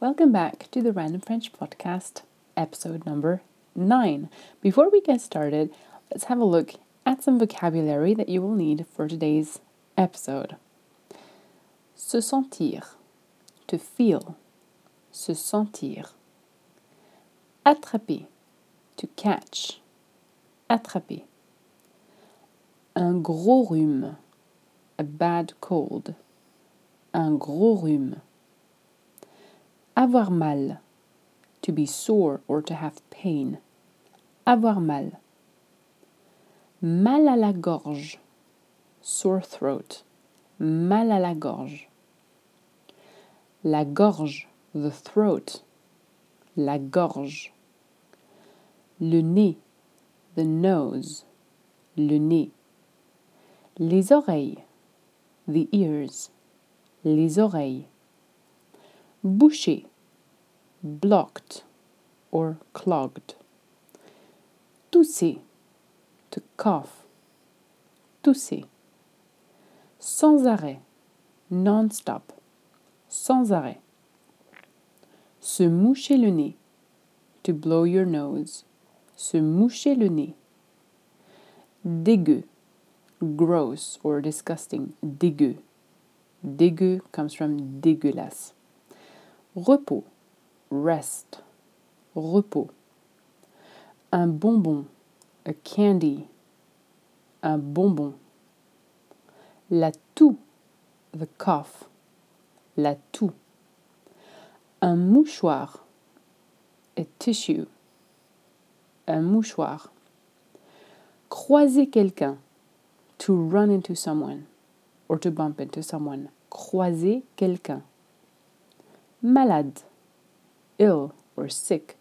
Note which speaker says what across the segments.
Speaker 1: welcome back to the Random French Podcast, episode number 9. Before we get started, let's have a look at some vocabulary that you will need for today's episode. Se sentir, to feel, se sentir. Attraper, to catch, attraper. Un gros rhume, a bad cold, un gros rhume. Avoir mal. To be sore or to have pain. Avoir mal. Mal à la gorge. Sore throat. Mal à la gorge. La gorge. The throat. La gorge. Le nez. The nose. Le nez. Les oreilles. The ears. Les oreilles. Bouché, blocked or clogged. Tousser, to cough. Tousser. Sans arrêt, non-stop. Sans arrêt. Se moucher le nez, to blow your nose. Se moucher le nez. Dégueu, gross or disgusting. Dégueu. Dégueu comes from dégueulasse. Repos, rest, repos. Un bonbon, a candy, un bonbon. La toux, the cough, la toux. Un mouchoir, a tissue, un mouchoir. Croiser quelqu'un, to run into someone, or to bump into someone. Croiser quelqu'un. Malade. Ill or sick.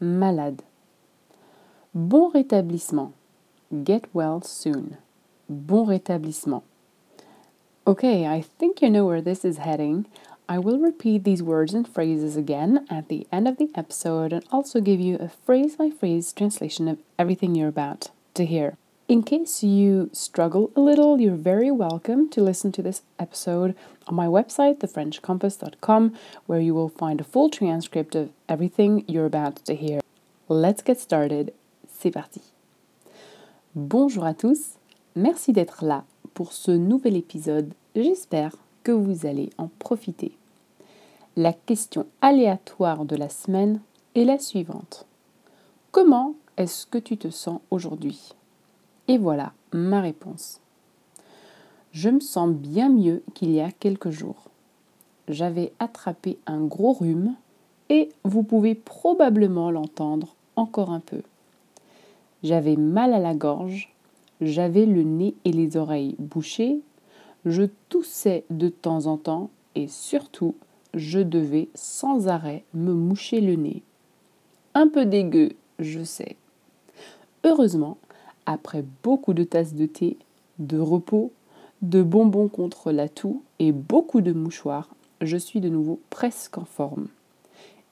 Speaker 1: Malade. Bon rétablissement. Get well soon. Bon rétablissement. Okay, I think you know where this is heading. I will repeat these words and phrases again at the end of the episode and also give you a phrase by phrase translation of everything you're about to hear. In case you struggle a little, you're very welcome to listen to this episode on my website, thefrenchcompass.com, where you will find a full transcript of everything you're about to hear. Let's get started. C'est parti. Bonjour à tous. Merci d'être là pour ce nouvel épisode. J'espère que vous allez en profiter. La question aléatoire de la semaine est la suivante. Comment est-ce que tu te sens aujourd'hui? Et voilà ma réponse. Je me sens bien mieux qu'il y a quelques jours. J'avais attrapé un gros rhume et vous pouvez probablement l'entendre encore un peu. J'avais mal à la gorge, j'avais le nez et les oreilles bouchés, je toussais de temps en temps et surtout je devais sans arrêt me moucher le nez. Un peu dégueu, je sais. Heureusement, après beaucoup de tasses de thé, de repos, de bonbons contre la toux et beaucoup de mouchoirs, je suis de nouveau presque en forme.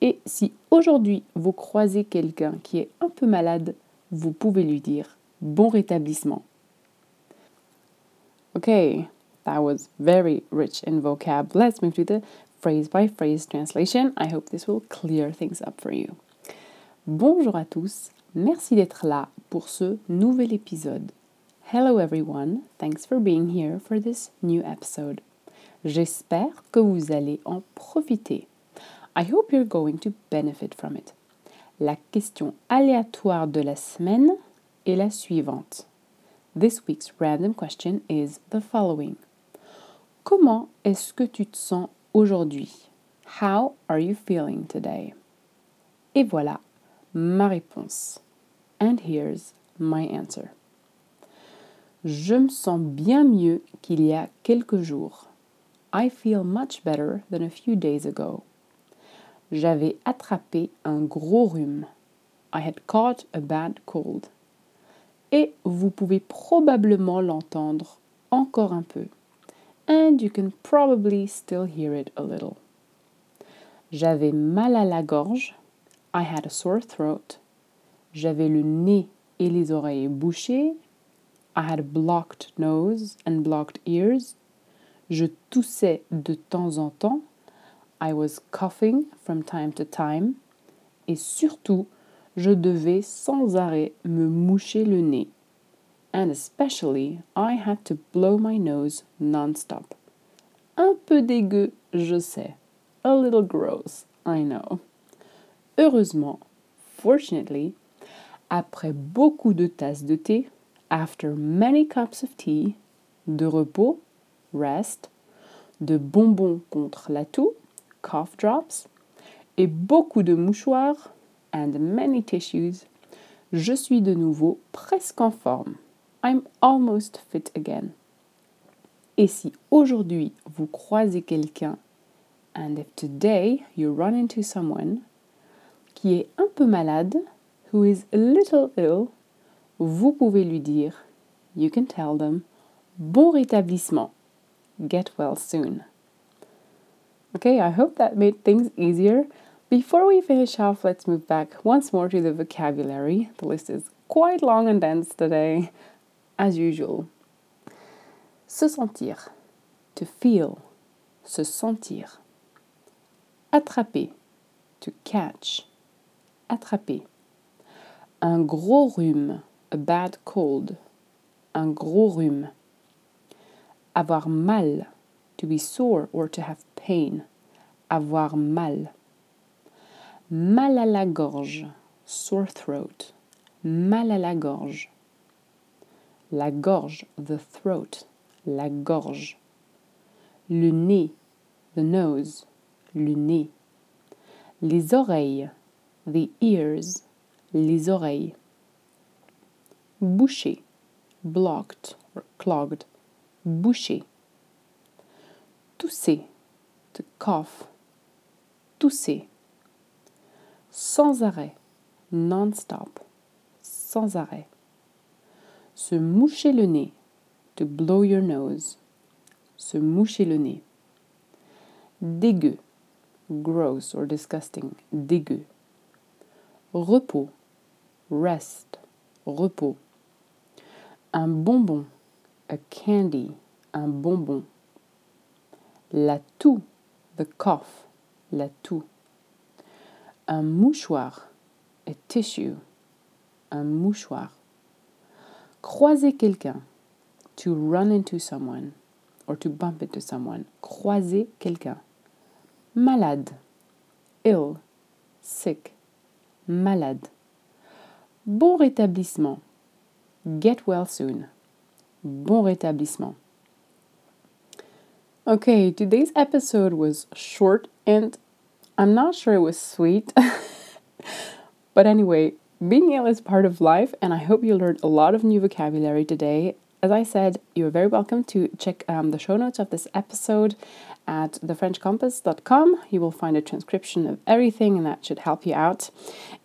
Speaker 1: Et si aujourd'hui vous croisez quelqu'un qui est un peu malade, vous pouvez lui dire bon rétablissement. Okay, that was very rich in vocab. Let's move to the phrase by phrase translation. I hope this will clear things up for you. Bonjour à tous, Merci d'être là pour ce nouvel épisode. Hello everyone, thanks for being here for this new episode. J'espère que vous allez en profiter. I hope you're going to benefit from it. La question aléatoire de la semaine est la suivante. This week's random question is the following. Comment est-ce que tu te sens aujourd'hui? How are you feeling today? Et voilà ma réponse. And here's my answer. Je me sens bien mieux qu'il y a quelques jours. I feel much better than a few days ago. J'avais attrapé un gros rhume. I had caught a bad cold. Et vous pouvez probablement l'entendre encore un peu. And you can probably still hear it a little. J'avais mal à la gorge. I had a sore throat. J'avais le nez et les oreilles bouchées. I had a blocked nose and blocked ears. Je toussais de temps en temps. I was coughing from time to time. Et surtout, je devais sans arrêt me moucher le nez. And especially, I had to blow my nose non-stop. Un peu dégueu, je sais. A little gross, I know. Heureusement, fortunately, après beaucoup de tasses de thé, after many cups of tea, de repos, rest, de bonbons contre la toux, cough drops, et beaucoup de mouchoirs, and many tissues, je suis de nouveau presque en forme. I'm almost fit again. Et si aujourd'hui vous croisez quelqu'un, and if today you run into someone qui est un peu malade, who is a little ill, vous pouvez lui dire, you can tell them, bon rétablissement, get well soon. Okay, I hope that made things easier. Before we finish off, let's move back once more to the vocabulary. The list is quite long and dense today, as usual. Se sentir, to feel, se sentir. Attraper, to catch, attraper. Un gros rhume, a bad cold, un gros rhume. Avoir mal, to be sore or to have pain, avoir mal. Mal à la gorge, sore throat, mal à la gorge. La gorge, the throat, la gorge. Le nez, the nose, le nez. Les oreilles, the ears, les oreilles. Boucher, blocked or clogged, boucher. Tousser, to cough, tousser. Sans arrêt, non-stop, sans arrêt. Se moucher le nez, to blow your nose. Se moucher le nez. Dégueu, gross or disgusting, dégueu. Repos, rest, repos. Un bonbon, a candy, un bonbon. La toux, the cough, la toux. Un mouchoir, a tissue, un mouchoir. Croiser quelqu'un, to run into someone or to bump into someone. Croiser quelqu'un. Malade, ill, sick, malade. Bon rétablissement. Get well soon. Bon rétablissement. Okay, today's episode was short and I'm not sure it was sweet. but anyway, being ill is part of life, and I hope you learned a lot of new vocabulary today. As I said, you're very welcome to check um, the show notes of this episode at thefrenchcompass.com. You will find a transcription of everything, and that should help you out.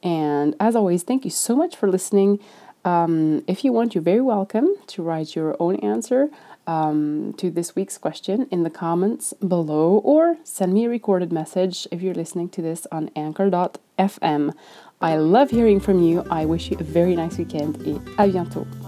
Speaker 1: And as always, thank you so much for listening. Um, if you want, you're very welcome to write your own answer um, to this week's question in the comments below or send me a recorded message if you're listening to this on anchor.fm. I love hearing from you. I wish you a very nice weekend et à bientôt.